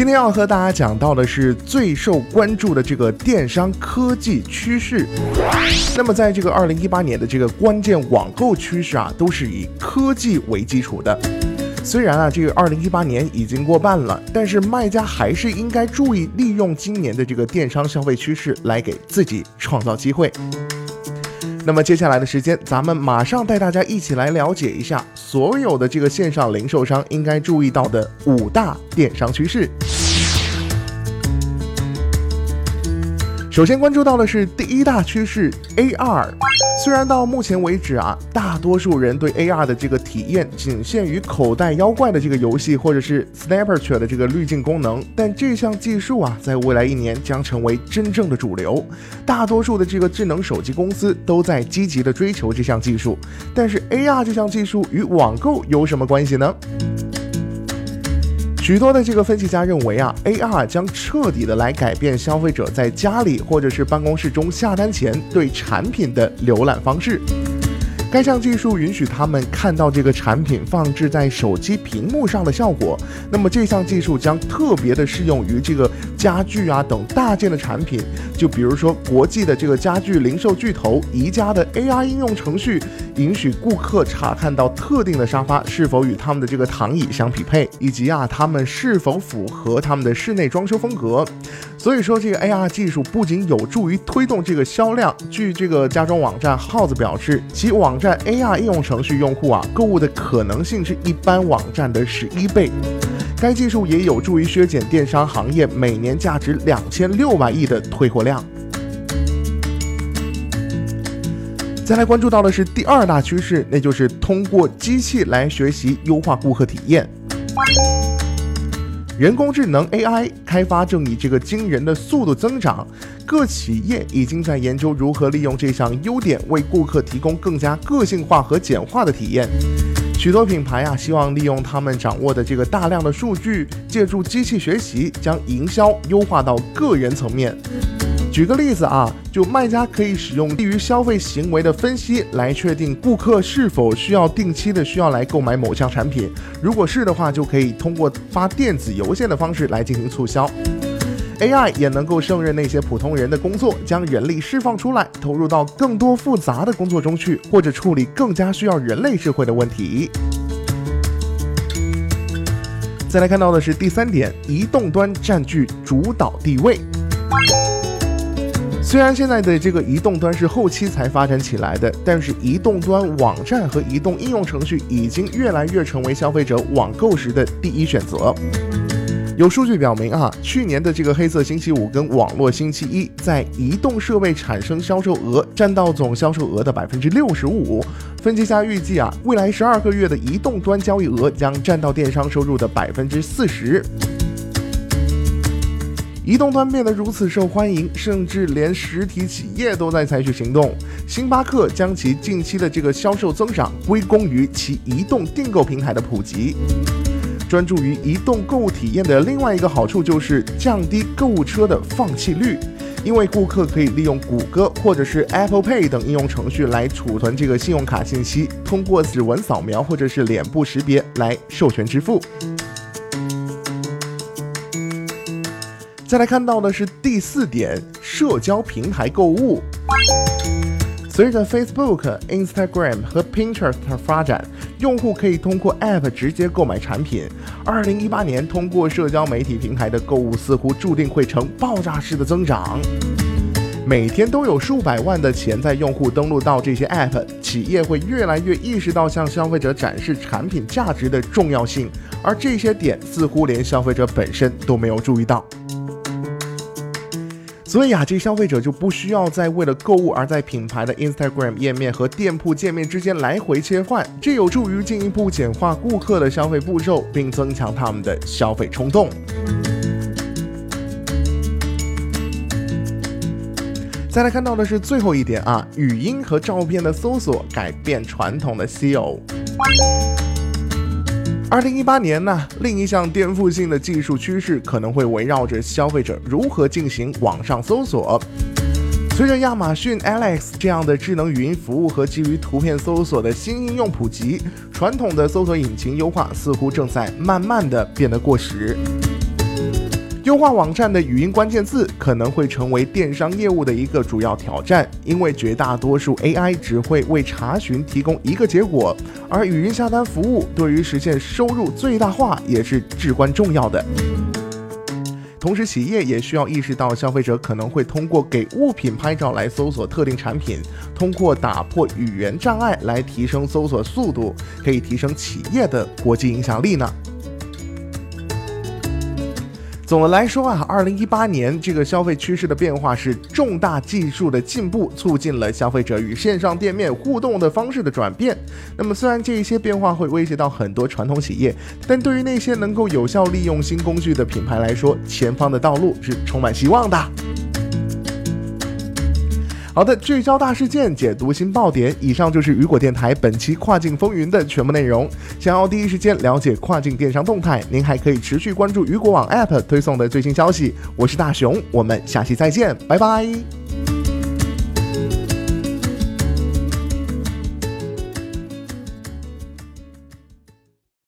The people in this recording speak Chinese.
今天要和大家讲到的是最受关注的这个电商科技趋势。那么，在这个二零一八年的这个关键网购趋势啊，都是以科技为基础的。虽然啊，这个二零一八年已经过半了，但是卖家还是应该注意利用今年的这个电商消费趋势来给自己创造机会。那么接下来的时间，咱们马上带大家一起来了解一下所有的这个线上零售商应该注意到的五大电商趋势。首先关注到的是第一大趋势 AR。虽然到目前为止啊，大多数人对 AR 的这个体验仅限于口袋妖怪的这个游戏，或者是 Snapchat 的这个滤镜功能，但这项技术啊，在未来一年将成为真正的主流。大多数的这个智能手机公司都在积极的追求这项技术。但是 AR 这项技术与网购有什么关系呢？许多的这个分析家认为啊，AR 将彻底的来改变消费者在家里或者是办公室中下单前对产品的浏览方式。该项技术允许他们看到这个产品放置在手机屏幕上的效果。那么这项技术将特别的适用于这个家具啊等大件的产品。就比如说国际的这个家具零售巨头宜家的 AR 应用程序，允许顾客查看到特定的沙发是否与他们的这个躺椅相匹配，以及啊他们是否符合他们的室内装修风格。所以说这个 AR 技术不仅有助于推动这个销量。据这个家装网站耗子表示，其网站 AR 应用程序用户啊，购物的可能性是一般网站的十一倍。该技术也有助于削减电商行业每年价值两千六百亿的退货量。再来关注到的是第二大趋势，那就是通过机器来学习优化顾客体验。人工智能 AI 开发正以这个惊人的速度增长，各企业已经在研究如何利用这项优点为顾客提供更加个性化和简化的体验。许多品牌啊，希望利用他们掌握的这个大量的数据，借助机器学习，将营销优化到个人层面。举个例子啊，就卖家可以使用基于消费行为的分析来确定顾客是否需要定期的需要来购买某项产品。如果是的话，就可以通过发电子邮件的方式来进行促销。AI 也能够胜任那些普通人的工作，将人力释放出来，投入到更多复杂的工作中去，或者处理更加需要人类智慧的问题。再来看到的是第三点，移动端占据主导地位。虽然现在的这个移动端是后期才发展起来的，但是移动端网站和移动应用程序已经越来越成为消费者网购时的第一选择。有数据表明啊，去年的这个黑色星期五跟网络星期一在移动设备产生销售额占到总销售额的百分之六十五。分析家预计啊，未来十二个月的移动端交易额将占到电商收入的百分之四十。移动端变得如此受欢迎，甚至连实体企业都在采取行动。星巴克将其近期的这个销售增长归功于其移动订购平台的普及。专注于移动购物体验的另外一个好处就是降低购物车的放弃率，因为顾客可以利用谷歌或者是 Apple Pay 等应用程序来储存这个信用卡信息，通过指纹扫描或者是脸部识别来授权支付。再来看到的是第四点，社交平台购物。随着 Facebook、Instagram 和 Pinterest 的发展，用户可以通过 App 直接购买产品。二零一八年，通过社交媒体平台的购物似乎注定会呈爆炸式的增长。每天都有数百万的潜在用户登录到这些 App，企业会越来越意识到向消费者展示产品价值的重要性，而这些点似乎连消费者本身都没有注意到。所以啊，这消费者就不需要再为了购物而在品牌的 Instagram 页面和店铺界面之间来回切换，这有助于进一步简化顾客的消费步骤，并增强他们的消费冲动。再来看到的是最后一点啊，语音和照片的搜索改变传统的 SEO。二零一八年呢，另一项颠覆性的技术趋势可能会围绕着消费者如何进行网上搜索。随着亚马逊 Alex 这样的智能语音服务和基于图片搜索的新应用普及，传统的搜索引擎优化似乎正在慢慢的变得过时。优化网站的语音关键字可能会成为电商业务的一个主要挑战，因为绝大多数 AI 只会为查询提供一个结果，而语音下单服务对于实现收入最大化也是至关重要的。同时，企业也需要意识到，消费者可能会通过给物品拍照来搜索特定产品，通过打破语言障碍来提升搜索速度，可以提升企业的国际影响力呢。总的来说啊，二零一八年这个消费趋势的变化是重大技术的进步，促进了消费者与线上店面互动的方式的转变。那么，虽然这一些变化会威胁到很多传统企业，但对于那些能够有效利用新工具的品牌来说，前方的道路是充满希望的。好的，聚焦大事件，解读新爆点。以上就是雨果电台本期跨境风云的全部内容。想要第一时间了解跨境电商动态，您还可以持续关注雨果网 App 推送的最新消息。我是大熊，我们下期再见，拜拜。